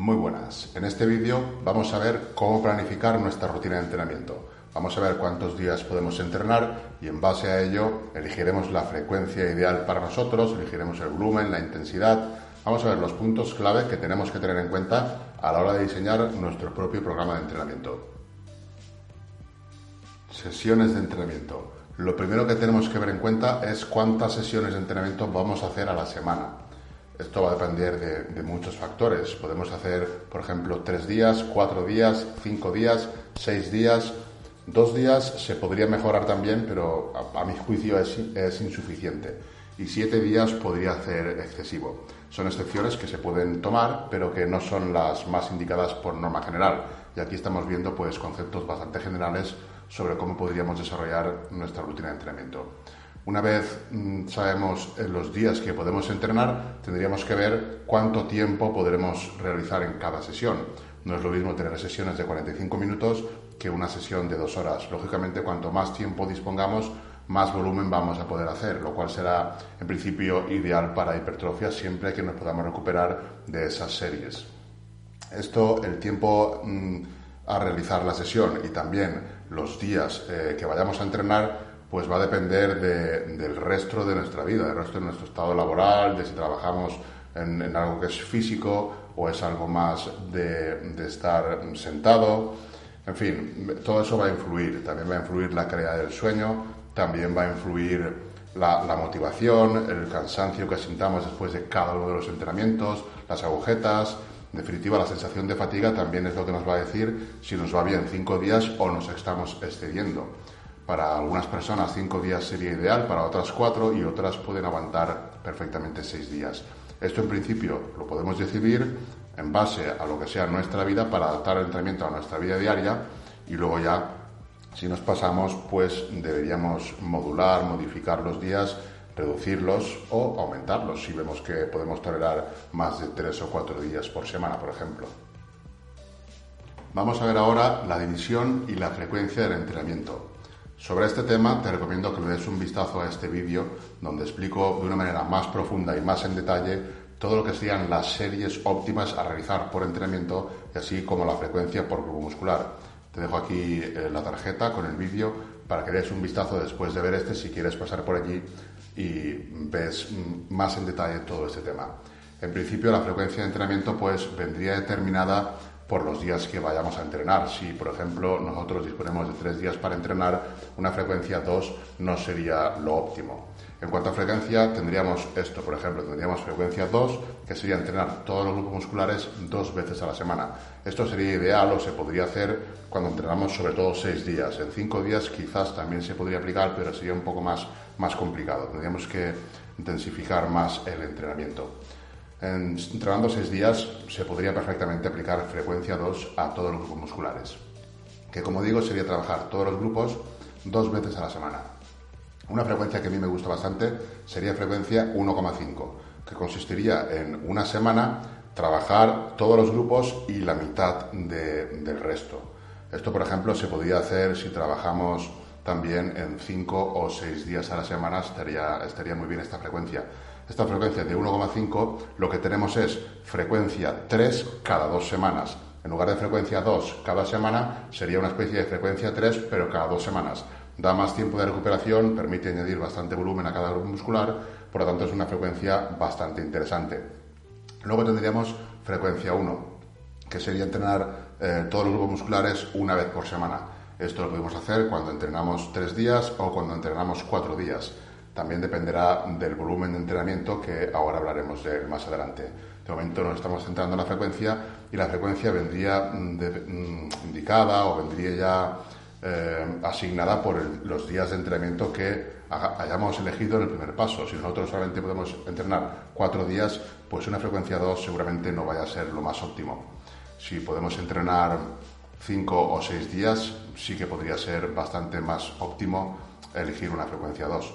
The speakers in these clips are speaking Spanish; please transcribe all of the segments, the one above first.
Muy buenas. En este vídeo vamos a ver cómo planificar nuestra rutina de entrenamiento. Vamos a ver cuántos días podemos entrenar y en base a ello elegiremos la frecuencia ideal para nosotros, elegiremos el volumen, la intensidad. Vamos a ver los puntos clave que tenemos que tener en cuenta a la hora de diseñar nuestro propio programa de entrenamiento. Sesiones de entrenamiento. Lo primero que tenemos que ver en cuenta es cuántas sesiones de entrenamiento vamos a hacer a la semana. Esto va a depender de, muchos factores. Podemos hacer, por ejemplo, tres días, cuatro días, cinco días, seis días. Dos días se podría mejorar también, pero a, mi juicio es, es, insuficiente. Y siete días podría ser excesivo. Son excepciones que se pueden tomar, pero que no son las más indicadas por norma general. Y aquí estamos viendo pues, conceptos bastante generales sobre cómo podríamos desarrollar nuestra rutina de entrenamiento. Una vez mm, sabemos los días que podemos entrenar, tendríamos que ver cuánto tiempo podremos realizar en cada sesión. No es lo mismo tener sesiones de 45 minutos que una sesión de dos horas. Lógicamente, cuanto más tiempo dispongamos, más volumen vamos a poder hacer, lo cual será en principio ideal para hipertrofia siempre que nos podamos recuperar de esas series. Esto, el tiempo mm, a realizar la sesión y también los días eh, que vayamos a entrenar, pues va a depender del resto de nuestra vida, del resto de nuestro estado laboral, de si trabajamos en, algo que es físico o es algo más de, estar sentado. En fin, todo eso va a influir. También va a influir la calidad del sueño, también va a influir la, la, motivación, el cansancio que sintamos después de cada uno de los entrenamientos, las agujetas. En definitiva, la sensación de fatiga también es lo que nos va a decir si nos va bien cinco días o nos estamos excediendo. Para algunas personas cinco días sería ideal, para otras cuatro y otras pueden aguantar perfectamente seis días. Esto en principio lo podemos decidir en base a lo que sea nuestra vida para adaptar el entrenamiento a nuestra vida diaria y luego ya si nos pasamos pues deberíamos modular, modificar los días, reducirlos o aumentarlos si vemos que podemos tolerar más de tres o cuatro días por semana, por ejemplo. Vamos a ver ahora la división y la frecuencia del entrenamiento. Sobre este tema te recomiendo que le des un vistazo a este vídeo donde explico de una manera más profunda y más en detalle todo lo que serían las series óptimas a realizar por entrenamiento y así como la frecuencia por grupo muscular. Te dejo aquí eh, la tarjeta con el vídeo para que des un vistazo después de ver este si quieres pasar por allí y ves mm, más en detalle todo este tema. En principio la frecuencia de entrenamiento pues vendría determinada por los días que vayamos a entrenar. Si, por ejemplo, nosotros disponemos de tres días para entrenar, una frecuencia 2 no sería lo óptimo. En cuanto a frecuencia, tendríamos esto, por ejemplo, tendríamos frecuencia 2, que sería entrenar todos los grupos musculares dos veces a la semana. Esto sería ideal o se podría hacer cuando entrenamos sobre todo seis días. En cinco días quizás también se podría aplicar, pero sería un poco más, más complicado. Tendríamos que intensificar más el entrenamiento. Entrenando seis días se podría perfectamente aplicar frecuencia 2 a todos los grupos musculares, que como digo sería trabajar todos los grupos dos veces a la semana. Una frecuencia que a mí me gusta bastante sería frecuencia 1,5, que consistiría en una semana trabajar todos los grupos y la mitad del resto. Esto, por ejemplo, se podría hacer si trabajamos también en 5 o 6 días a la semana, estaría, estaría muy bien esta frecuencia esta frecuencia de 1,5 lo que tenemos es frecuencia 3 cada dos semanas. En lugar de frecuencia 2 cada semana, sería una especie de frecuencia 3, pero cada dos semanas. Da más tiempo de recuperación, permite añadir bastante volumen a cada grupo muscular, por lo tanto es una frecuencia bastante interesante. Luego tendríamos frecuencia 1, que sería entrenar eh, todos los grupos musculares una vez por semana. Esto lo podemos hacer cuando entrenamos tres días o cuando entrenamos cuatro días. También dependerá del volumen de entrenamiento que ahora hablaremos de más adelante. De momento nos estamos centrando en la frecuencia y la frecuencia vendría mm, mm, indicada o vendría ya eh, asignada por los días de entrenamiento que hayamos elegido en el primer paso. Si nosotros solamente podemos entrenar cuatro días, pues una frecuencia 2 seguramente no vaya a ser lo más óptimo. Si podemos entrenar cinco o seis días, sí que podría ser bastante más óptimo elegir una frecuencia 2.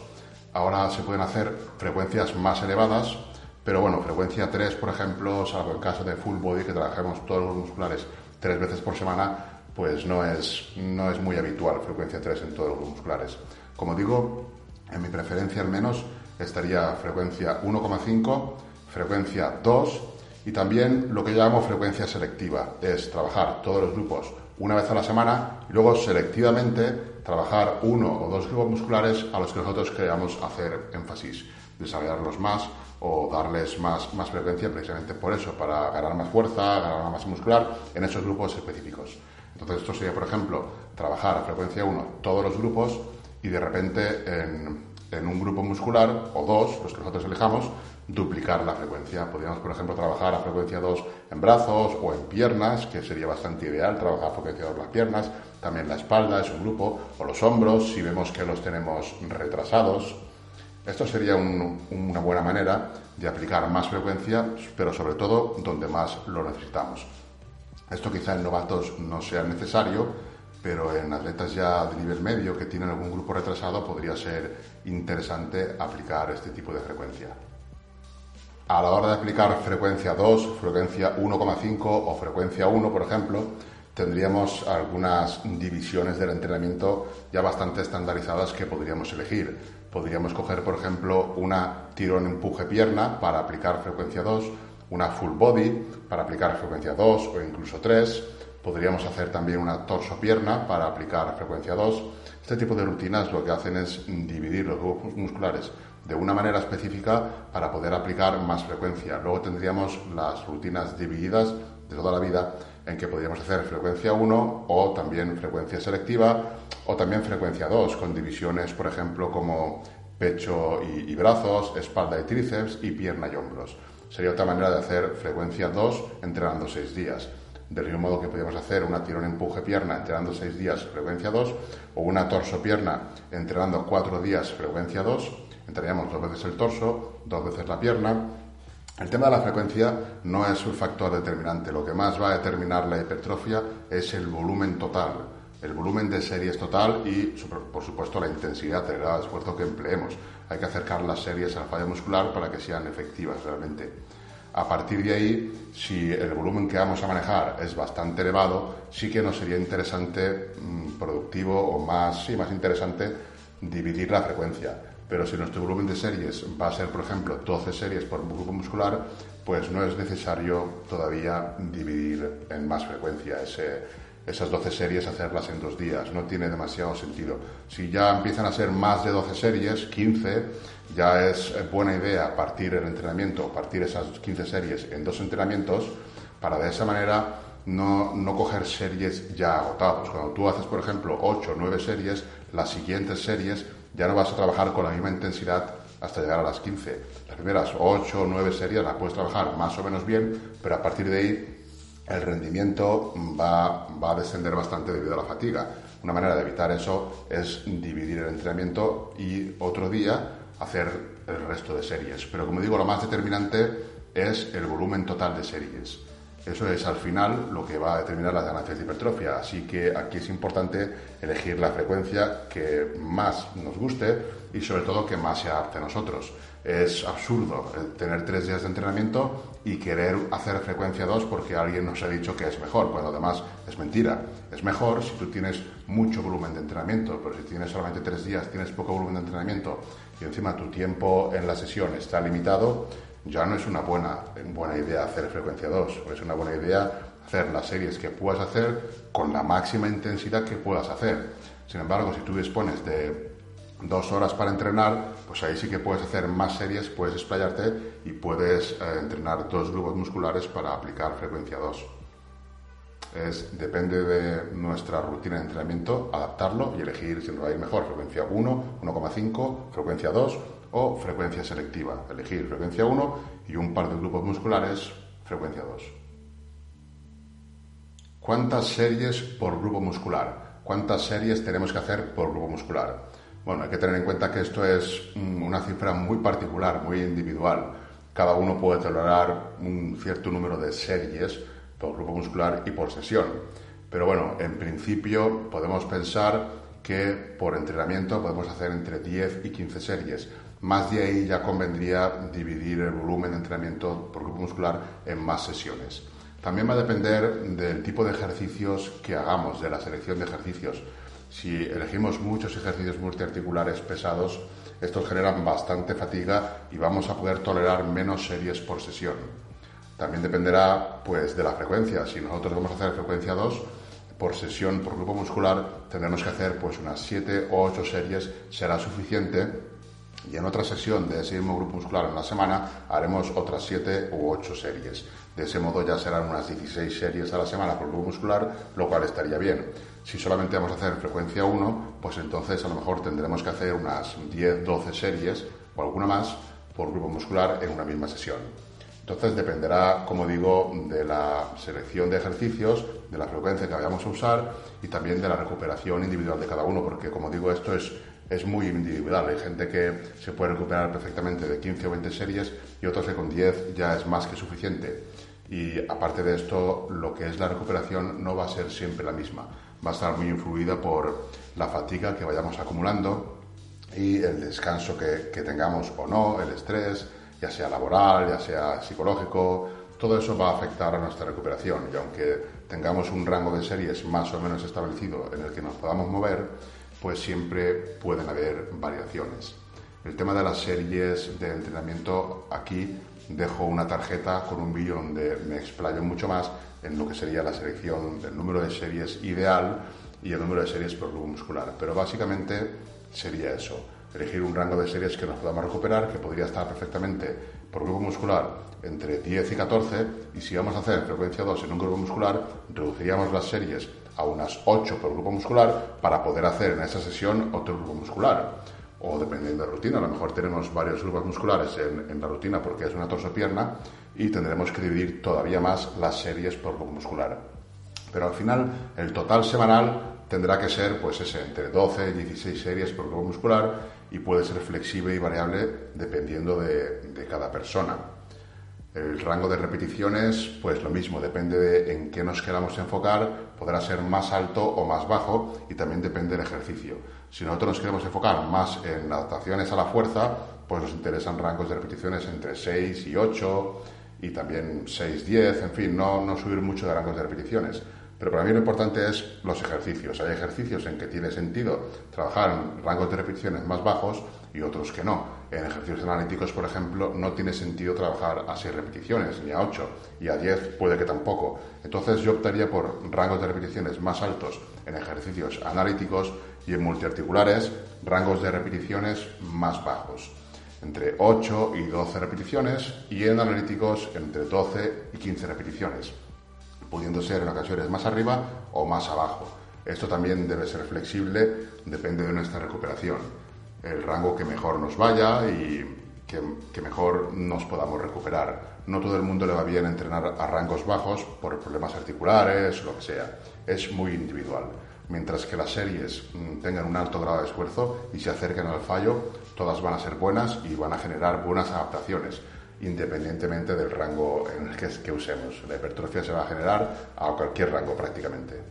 Ahora se pueden hacer frecuencias más elevadas, pero bueno, frecuencia 3, por ejemplo, salvo en caso de full body, que trabajemos todos los musculares tres veces por semana, pues no es, no es muy habitual frecuencia 3 en todos los musculares. Como digo, en mi preferencia al menos estaría frecuencia 1,5, frecuencia 2 Y también lo que llamamos frecuencia selectiva, es trabajar todos los grupos una vez a la semana y luego selectivamente trabajar uno o dos grupos musculares a los que nosotros queramos hacer énfasis, desarrollarlos más o darles más, más frecuencia precisamente por eso, para ganar más fuerza, ganar más muscular en esos grupos específicos. Entonces esto sería, por ejemplo, trabajar a frecuencia 1 todos los grupos y de repente en, en un grupo muscular o dos, los que nosotros elijamos, duplicar la frecuencia. Podríamos, por ejemplo, trabajar a frecuencia 2 en brazos o en piernas, que sería bastante ideal trabajar a frecuencia 2 las piernas, también la espalda es un grupo, o los hombros, si vemos que los tenemos retrasados. Esto sería una buena manera de aplicar más frecuencia, pero sobre todo donde más lo necesitamos. Esto quizá en novatos no sea necesario, pero en atletas ya de nivel medio que tienen algún grupo retrasado podría ser interesante aplicar este tipo de frecuencia. A la hora de aplicar frecuencia 2, frecuencia 1,5 o frecuencia 1, por ejemplo, tendríamos algunas divisiones del entrenamiento ya bastante estandarizadas que podríamos elegir. Podríamos coger, por ejemplo, una tirón-empuje-pierna para aplicar frecuencia 2, una full body para aplicar frecuencia 2 o incluso 3. Podríamos hacer también una torso-pierna para aplicar frecuencia 2. Este tipo de rutinas lo que hacen es dividir los grupos musculares de una manera específica para poder aplicar más frecuencia. Luego tendríamos las rutinas divididas de toda la vida en que podríamos hacer frecuencia 1 o también frecuencia selectiva o también frecuencia 2 con divisiones, por ejemplo, como pecho y, brazos, espalda y tríceps y pierna y hombros. Sería otra manera de hacer frecuencia 2 entrenando 6 días. Del mismo modo que podríamos hacer una tirón empuje pierna entrenando 6 días frecuencia 2 o una torso pierna entrenando 4 días frecuencia 2 Entrenaríamos dos veces el torso, dos veces la pierna. El tema de la frecuencia no es un factor determinante. Lo que más va a determinar la hipertrofia es el volumen total, el volumen de series total y, por supuesto, la intensidad grado de esfuerzo que empleemos. Hay que acercar las series al fallo muscular para que sean efectivas realmente. A partir de ahí, si el volumen que vamos a manejar es bastante elevado, sí que nos sería interesante, mm, productivo o más, sí, más interesante dividir la frecuencia pero si nuestro volumen de series va a ser, por ejemplo, 12 series por grupo muscular, pues no es necesario todavía dividir en más frecuencia esas 12 series, hacerlas en dos días. No tiene demasiado sentido. Si ya empiezan a ser más de 12 series, 15, ya es buena idea partir el entrenamiento, partir esas 15 series en dos entrenamientos, para de esa manera no, no coger series ya agotadas. Cuando tú haces, por ejemplo, 8 o 9 series, las siguientes series ya no vas a trabajar con la misma intensidad hasta llegar a las 15. Las primeras 8 o 9 series las puedes trabajar más o menos bien, pero a partir de ahí el rendimiento va, va a descender bastante debido a la fatiga. Una manera de evitar eso es dividir el entrenamiento y otro día hacer el resto de series. Pero como digo, lo más determinante es el volumen total de series. Eso es al final lo que va a determinar las ganancias de hipertrofia. Así que aquí es importante elegir la frecuencia que más nos guste y sobre todo que más se adapte a nosotros. Es absurdo tener tres días de entrenamiento y querer hacer frecuencia 2 porque alguien nos ha dicho que es mejor, cuando además es mentira. Es mejor si tú tienes mucho volumen de entrenamiento, pero si tienes solamente tres días, tienes poco volumen de entrenamiento y encima tu tiempo en la sesión está limitado, ya no es una buena, buena idea hacer frecuencia 2, es una buena idea hacer las series que puedas hacer con la máxima intensidad que puedas hacer. Sin embargo, si tú dispones de dos horas para entrenar, pues ahí sí que puedes hacer más series, puedes explayarte y puedes eh, entrenar dos grupos musculares para aplicar frecuencia 2. Es, depende de nuestra rutina de entrenamiento, adaptarlo y elegir si nos va a ir mejor, frecuencia 1, 1,5, frecuencia 2 o frecuencia selectiva. Elegir frecuencia 1 y un par de grupos musculares, frecuencia 2. ¿Cuántas series por grupo muscular? ¿Cuántas series tenemos que hacer por grupo muscular? Bueno, hay que tener en cuenta que esto es una cifra muy particular, muy individual. Cada uno puede tolerar un cierto número de series por grupo muscular y por sesión. Pero bueno, en principio podemos pensar que por entrenamiento podemos hacer entre 10 y 15 series. Más de ahí ya convendría dividir el volumen de entrenamiento por grupo muscular en más sesiones. También va a depender del tipo de ejercicios que hagamos, de la selección de ejercicios. Si elegimos muchos ejercicios multiarticulares pesados, estos generan bastante fatiga y vamos a poder tolerar menos series por sesión. También dependerá pues de la frecuencia. Si nosotros vamos a hacer frecuencia 2, por sesión, por grupo muscular, tendremos que hacer pues unas 7 o 8 series, será suficiente. Y en otra sesión de ese mismo grupo muscular en la semana haremos otras 7 u 8 series. De ese modo ya serán unas 16 series a la semana por grupo muscular, lo cual estaría bien. Si solamente vamos a hacer frecuencia 1, pues entonces a lo mejor tendremos que hacer unas 10-12 series o alguna más por grupo muscular en una misma sesión. Entonces dependerá, como digo, de la selección de ejercicios, de la frecuencia que vayamos a usar y también de la recuperación individual de cada uno, porque como digo, esto es, es muy individual. Hay gente que se puede recuperar perfectamente de 15 o 20 series y otros que con 10 ya es más que suficiente. Y aparte de esto, lo que es la recuperación no va a ser siempre la misma. Va a estar muy influida por la fatiga que vayamos acumulando y el descanso que, que tengamos o no, el estrés, ya sea laboral, ya sea psicológico, todo eso va a afectar a nuestra recuperación y aunque tengamos un rango de series más o menos establecido en el que nos podamos mover, pues siempre pueden haber variaciones. El tema de las series de entrenamiento, aquí dejo una tarjeta con un vídeo donde me explayo mucho más en lo que sería la selección del número de series ideal y el número de series por grupo muscular. Pero básicamente sería eso elegir un rango de series que nos podamos recuperar, que podría estar perfectamente por grupo muscular entre 10 y 14, y si vamos a hacer frecuencia 2 en un grupo muscular, reduciríamos las series a unas 8 por grupo muscular para poder hacer en esa sesión otro grupo muscular. O dependiendo de la rutina, a lo mejor tenemos varios grupos musculares en, la rutina porque es una torso-pierna y tendremos que dividir todavía más las series por grupo muscular. Pero al final, el total semanal tendrá que ser pues ese, entre 12 y 16 series por grupo muscular y puede ser flexible y variable dependiendo de, de, cada persona. El rango de repeticiones, pues lo mismo, depende de en qué nos queramos enfocar, podrá ser más alto o más bajo y también depende del ejercicio. Si nosotros nos queremos enfocar más en adaptaciones a la fuerza, pues nos interesan rangos de repeticiones entre 6 y 8 y también 6, 10, en fin, no, no subir mucho de rangos de repeticiones. Pero para mí lo importante es los ejercicios. Hay ejercicios en que tiene sentido trabajar en rangos de repeticiones más bajos y otros que no. En ejercicios analíticos, por ejemplo, no tiene sentido trabajar a 6 repeticiones, ni a 8, y a 10 puede que tampoco. Entonces yo optaría por rangos de repeticiones más altos en ejercicios analíticos y en multiarticulares rangos de repeticiones más bajos, entre 8 y 12 repeticiones, y en analíticos entre 12 y 15 repeticiones pudiendo ser en ocasiones más arriba o más abajo. Esto también debe ser flexible, depende de nuestra recuperación, el rango que mejor nos vaya y que, mejor nos podamos recuperar. No todo el mundo le va bien entrenar a rangos bajos por problemas articulares lo que sea. Es muy individual. Mientras que las series mm, tengan un alto grado de esfuerzo y se acerquen al fallo, todas van a ser buenas y van a generar buenas adaptaciones independientemente del rango en el que, usemos. La hipertrofia se va a generar a cualquier rango prácticamente.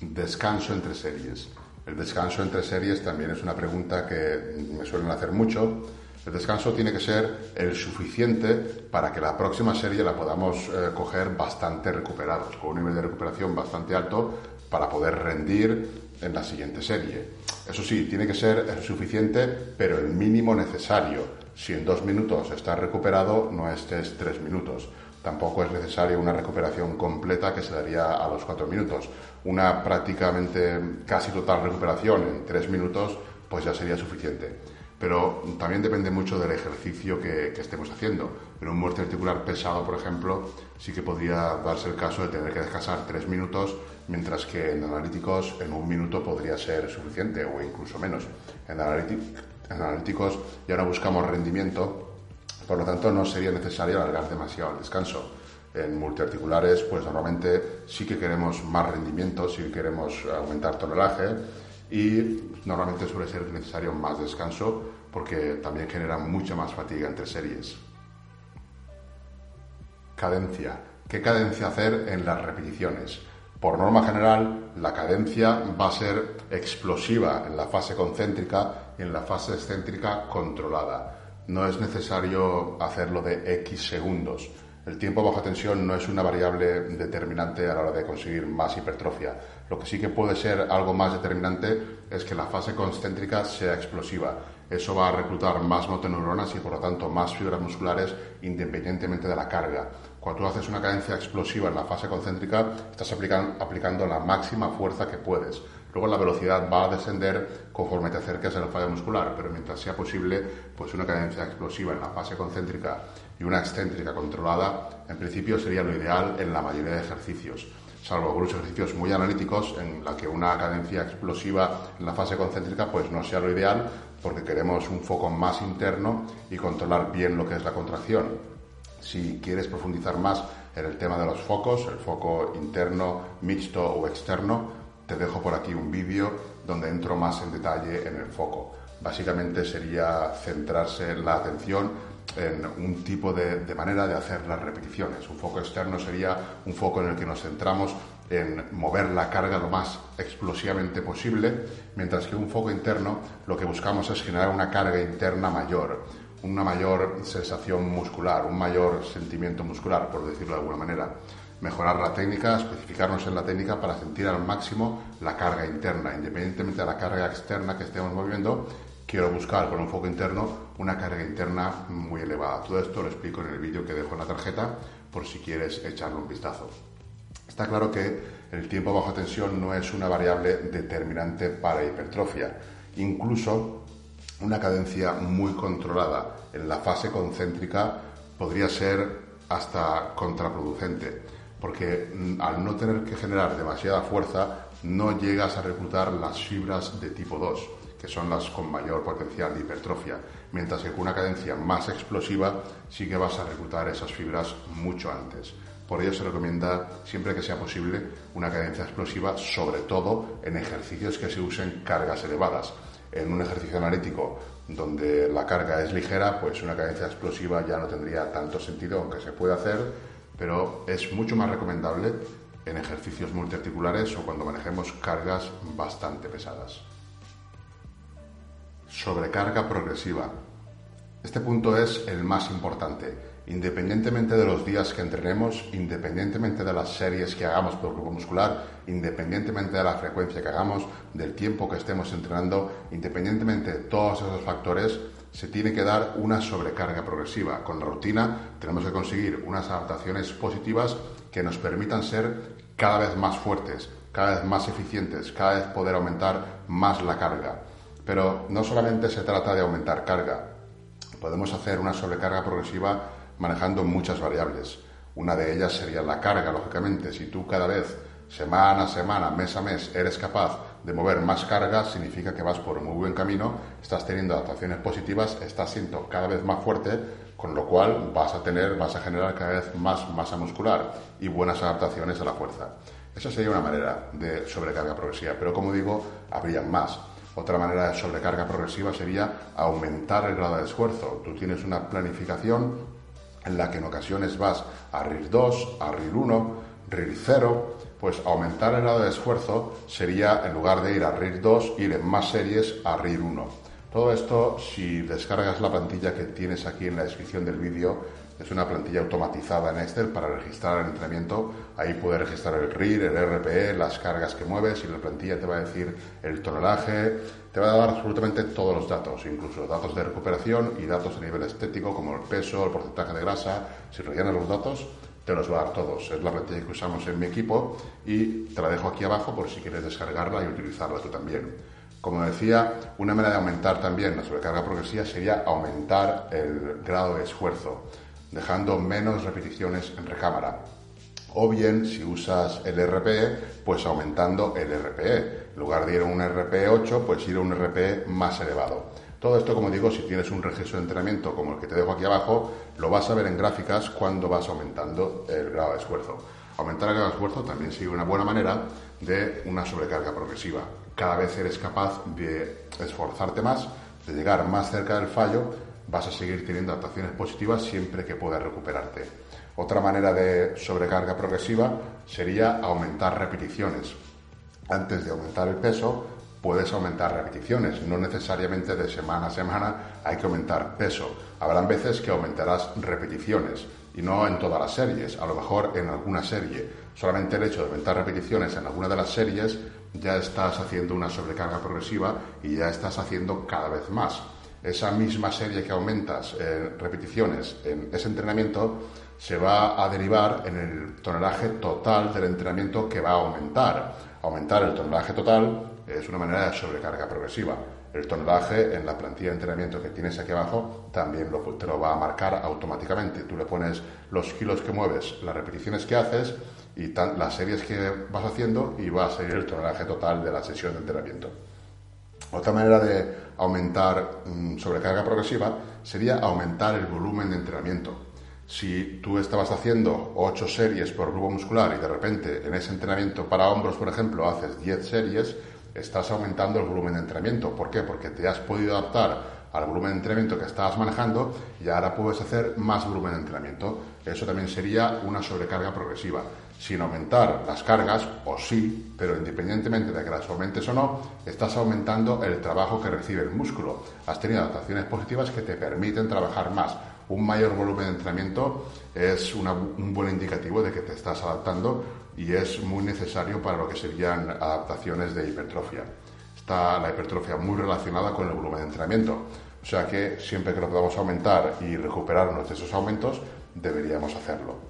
Descanso entre series. El descanso entre series también es una pregunta que me suelen hacer mucho. El descanso tiene que ser el suficiente para que la próxima serie la podamos eh, coger bastante recuperados, con un nivel de recuperación bastante alto para poder rendir en la siguiente serie. Eso sí, tiene que ser suficiente, pero el mínimo necesario. Si en dos minutos estás recuperado, no estés tres minutos. Tampoco es necesaria una recuperación completa que se daría a los cuatro minutos. Una prácticamente casi total recuperación en tres minutos, pues ya sería suficiente. Pero también depende mucho del ejercicio que, que estemos haciendo. En un muerte articular pesado, por ejemplo, sí que podría darse el caso de tener que descansar tres minutos, mientras que en analíticos en un minuto podría ser suficiente o incluso menos. En en analíticos ya no buscamos rendimiento, por lo tanto no sería necesario alargar demasiado el descanso. En multiarticulares, pues normalmente sí que queremos más rendimiento, sí que queremos aumentar tonelaje y normalmente suele ser necesario más descanso porque también genera mucha más fatiga entre series. Cadencia. ¿Qué cadencia hacer en las repeticiones? Por norma general, la cadencia va a ser explosiva en la fase concéntrica y en la fase excéntrica controlada. No es necesario hacerlo de X segundos. El tiempo bajo tensión no es una variable determinante a la hora de conseguir más hipertrofia. Lo que sí que puede ser algo más determinante es que la fase concéntrica sea explosiva. Eso va a reclutar más motoneuronas y por lo tanto más fibras musculares independientemente de la carga. Cuando tú haces una cadencia explosiva en la fase concéntrica, estás aplicando la máxima fuerza que puedes. Luego la velocidad va a descender conforme te acerques a la falla muscular, pero mientras sea posible, pues una cadencia explosiva en la fase concéntrica y una excéntrica controlada, en principio sería lo ideal en la mayoría de ejercicios salvo algunos ejercicios muy analíticos en la que una cadencia explosiva en la fase concéntrica pues no sea lo ideal porque queremos un foco más interno y controlar bien lo que es la contracción. Si quieres profundizar más en el tema de los focos, el foco interno, mixto o externo, te dejo por aquí un vídeo donde entro más en detalle en el foco. Básicamente sería centrarse la atención en un tipo de, manera de hacer las repeticiones. Un foco externo sería un foco en el que nos centramos en mover la carga lo más explosivamente posible, mientras que un foco interno lo que buscamos es generar una carga interna mayor, una mayor sensación muscular, un mayor sentimiento muscular, por decirlo de alguna manera. Mejorar la técnica, especificarnos en la técnica para sentir al máximo la carga interna, independientemente de la carga externa que estemos moviendo, quiero buscar con un foco interno una carga interna muy elevada. Todo esto lo explico en el vídeo que dejo en la tarjeta por si quieres echarle un vistazo. Está claro que el tiempo bajo tensión no es una variable determinante para hipertrofia. Incluso una cadencia muy controlada en la fase concéntrica podría ser hasta contraproducente, porque mm, al no tener que generar demasiada fuerza no llegas a reclutar las fibras de tipo 2 que son las con mayor potencial de hipertrofia, mientras que con una cadencia más explosiva sí que vas a reclutar esas fibras mucho antes. Por ello se recomienda, siempre que sea posible, una cadencia explosiva, sobre todo en ejercicios que se usen cargas elevadas. En un ejercicio analítico donde la carga es ligera, pues una cadencia explosiva ya no tendría tanto sentido, aunque se puede hacer, pero es mucho más recomendable en ejercicios multiarticulares o cuando manejemos cargas bastante pesadas sobrecarga progresiva. Este punto es el más importante. Independientemente de los días que entrenemos, independientemente de las series que hagamos por grupo muscular, independientemente de la frecuencia que hagamos, del tiempo que estemos entrenando, independientemente de todos esos factores, se tiene que dar una sobrecarga progresiva. Con la rutina tenemos que conseguir unas adaptaciones positivas que nos permitan ser cada vez más fuertes, cada vez más eficientes, cada vez poder aumentar más la carga. Pero no solamente se trata de aumentar carga, podemos hacer una sobrecarga progresiva manejando muchas variables. Una de ellas sería la carga, lógicamente. Si tú cada vez, semana a semana, mes a mes, eres capaz de mover más carga, significa que vas por un muy buen camino, estás teniendo adaptaciones positivas, estás siendo cada vez más fuerte, con lo cual vas a tener, vas a generar cada vez más masa muscular y buenas adaptaciones a la fuerza. Esa sería una manera de sobrecarga progresiva, pero como digo, habría más. Otra manera de sobrecarga progresiva sería aumentar el grado de esfuerzo. Tú tienes una planificación en la que en ocasiones vas a RIR 2, a RIR 1, RIR 0, pues aumentar el grado de esfuerzo sería, en lugar de ir a RIR 2, ir en más series a RIR 1. Todo esto, si descargas la plantilla que tienes aquí en la descripción del vídeo, es una plantilla automatizada en Excel para registrar el entrenamiento. Ahí puedes registrar el RIR, el RPE, las cargas que mueves y la plantilla te va a decir el tonelaje, te va a dar absolutamente todos los datos, incluso datos de recuperación y datos a nivel estético como el peso, el porcentaje de grasa. Si rellenas los datos, te los va a dar todos. Es la plantilla que usamos en mi equipo y te la dejo aquí abajo por si quieres descargarla y utilizarla tú también. Como decía, una manera de aumentar también la sobrecarga progresiva sería aumentar el grado de esfuerzo dejando menos repeticiones en recámara. O bien, si usas el RPE, pues aumentando el RPE. En lugar de ir a un RPE 8, pues ir a un RPE más elevado. Todo esto, como digo, si tienes un registro de entrenamiento como el que te dejo aquí abajo, lo vas a ver en gráficas cuando vas aumentando el grado de esfuerzo. Aumentar el grado de esfuerzo también sigue una buena manera de una sobrecarga progresiva. Cada vez eres capaz de esforzarte más, de llegar más cerca del fallo vas a seguir teniendo adaptaciones positivas siempre que puedas recuperarte. Otra manera de sobrecarga progresiva sería aumentar repeticiones. Antes de aumentar el peso, puedes aumentar repeticiones. No necesariamente de semana a semana hay que aumentar peso. Habrán veces que aumentarás repeticiones y no en todas las series, a lo mejor en alguna serie. Solamente el hecho de aumentar repeticiones en alguna de las series ya estás haciendo una sobrecarga progresiva y ya estás haciendo cada vez más. Esa misma serie que aumentas en repeticiones en ese entrenamiento se va a derivar en el tonelaje total del entrenamiento que va a aumentar. Aumentar el tonelaje total es una manera de sobrecarga progresiva. El tonelaje en la plantilla de entrenamiento que tienes aquí abajo también lo, te lo va a marcar automáticamente. Tú le pones los kilos que mueves, las repeticiones que haces y las series que vas haciendo y va a salir el tonelaje total de la sesión de entrenamiento. Otra manera de aumentar mm, sobrecarga progresiva sería aumentar el volumen de entrenamiento. Si tú estabas haciendo 8 series por grupo muscular y de repente en ese entrenamiento para hombros, por ejemplo, haces 10 series, estás aumentando el volumen de entrenamiento. ¿Por qué? Porque te has podido adaptar al volumen de entrenamiento que estabas manejando y ahora puedes hacer más volumen de entrenamiento. Eso también sería una sobrecarga progresiva. Sin aumentar las cargas, o sí, pero independientemente de que las aumentes o no, estás aumentando el trabajo que recibe el músculo. Has tenido adaptaciones positivas que te permiten trabajar más. Un mayor volumen de entrenamiento es un buen indicativo de que te estás adaptando y es muy necesario para lo que serían adaptaciones de hipertrofia. Está la hipertrofia muy relacionada con el volumen de entrenamiento, o sea que siempre que lo podamos aumentar y recuperarnos de esos aumentos, deberíamos hacerlo.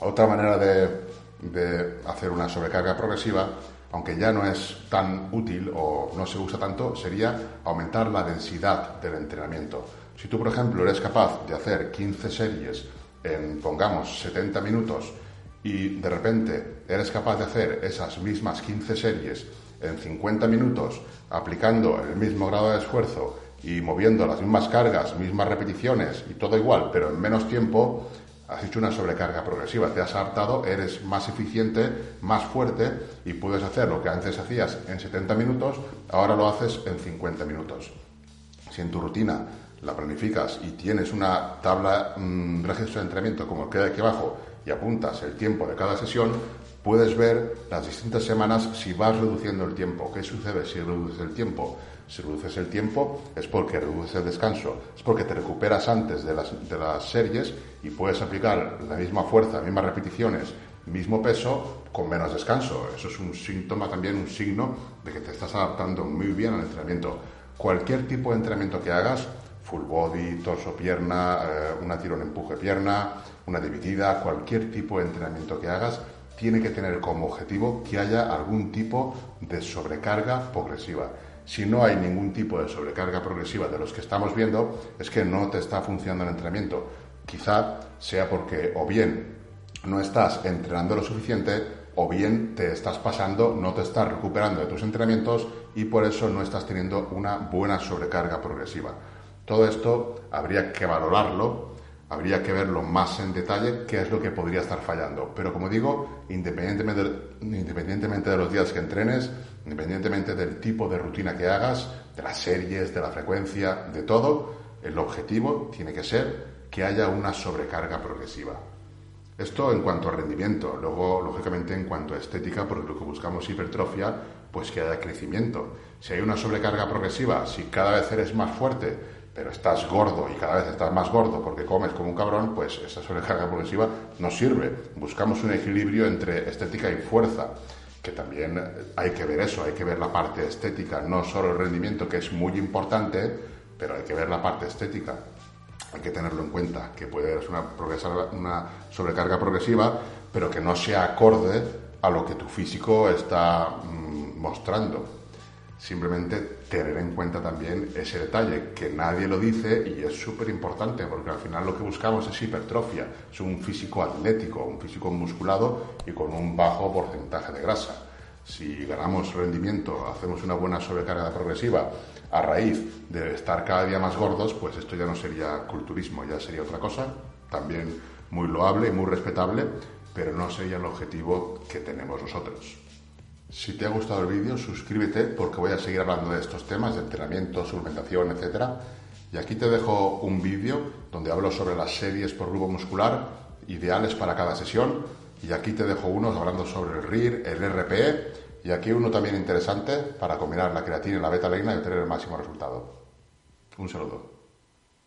Otra manera de, hacer una sobrecarga progresiva, aunque ya no es tan útil o no se usa tanto, sería aumentar la densidad del entrenamiento. Si tú, por ejemplo, eres capaz de hacer 15 series en, pongamos, 70 minutos, y de repente eres capaz de hacer esas mismas 15 series en 50 minutos aplicando el mismo grado de esfuerzo y moviendo las mismas cargas, mismas repeticiones y todo igual, pero en menos tiempo, has hecho una sobrecarga progresiva, te has adaptado, eres más eficiente, más fuerte y puedes hacer lo que antes hacías en 70 minutos, ahora lo haces en 50 minutos. Si en tu rutina la planificas y tienes una tabla, un registro de entrenamiento como el que hay aquí abajo y apuntas el tiempo de cada sesión, puedes ver las distintas semanas si vas reduciendo el tiempo. ¿Qué sucede si reduces el tiempo? Si reduces el tiempo es porque reduces el descanso, es porque te recuperas antes de las, series y puedes aplicar la misma fuerza, mismas repeticiones, mismo peso con menos descanso. Eso es un síntoma también, un signo de que te estás adaptando muy bien al entrenamiento. Cualquier tipo de entrenamiento que hagas, full body, torso, pierna, eh, una tirón empuje pierna, una dividida, cualquier tipo de entrenamiento que hagas, tiene que tener como objetivo que haya algún tipo de sobrecarga progresiva. Si no hay ningún tipo de sobrecarga progresiva de los que estamos viendo, es que no te está funcionando el entrenamiento. Quizá sea porque o bien no estás entrenando lo suficiente o bien te estás pasando, no te estás recuperando de tus entrenamientos y por eso no estás teniendo una buena sobrecarga progresiva. Todo esto habría que valorarlo habría que verlo más en detalle qué es lo que podría estar fallando. Pero como digo, independientemente de, independientemente de los días que entrenes, independientemente del tipo de rutina que hagas, de las series, de la frecuencia, de todo, el objetivo tiene que ser que haya una sobrecarga progresiva. Esto en cuanto a rendimiento, luego lógicamente en cuanto a estética, porque lo que buscamos hipertrofia, pues que haya crecimiento. Si hay una sobrecarga progresiva, si cada vez eres más fuerte, pero estás gordo y cada vez estás más gordo porque comes como un cabrón, pues esa sobrecarga progresiva no sirve. Buscamos un equilibrio entre estética y fuerza, que también hay que ver eso, hay que ver la parte estética, no solo el rendimiento, que es muy importante, pero hay que ver la parte estética. Hay que tenerlo en cuenta, que puede ser una, una sobrecarga progresiva, pero que no sea acorde a lo que tu físico está mm, mostrando. Simplemente tener en cuenta también ese detalle, que nadie lo dice y es súper importante, porque al final lo que buscamos es hipertrofia, es un físico atlético, un físico musculado y con un bajo porcentaje de grasa. Si ganamos rendimiento, hacemos una buena sobrecarga progresiva a raíz de estar cada día más gordos, pues esto ya no sería culturismo, ya sería otra cosa, también muy loable y muy respetable, pero no sería el objetivo que tenemos nosotros. Si te ha gustado el vídeo, suscríbete porque voy a seguir hablando de estos temas, de entrenamiento, suplementación, etc. Y aquí te dejo un vídeo donde hablo sobre las series por grupo muscular ideales para cada sesión. Y aquí te dejo unos hablando sobre el RIR, el RPE y aquí uno también interesante para combinar la creatina y la beta-alanina y obtener el máximo resultado. Un saludo.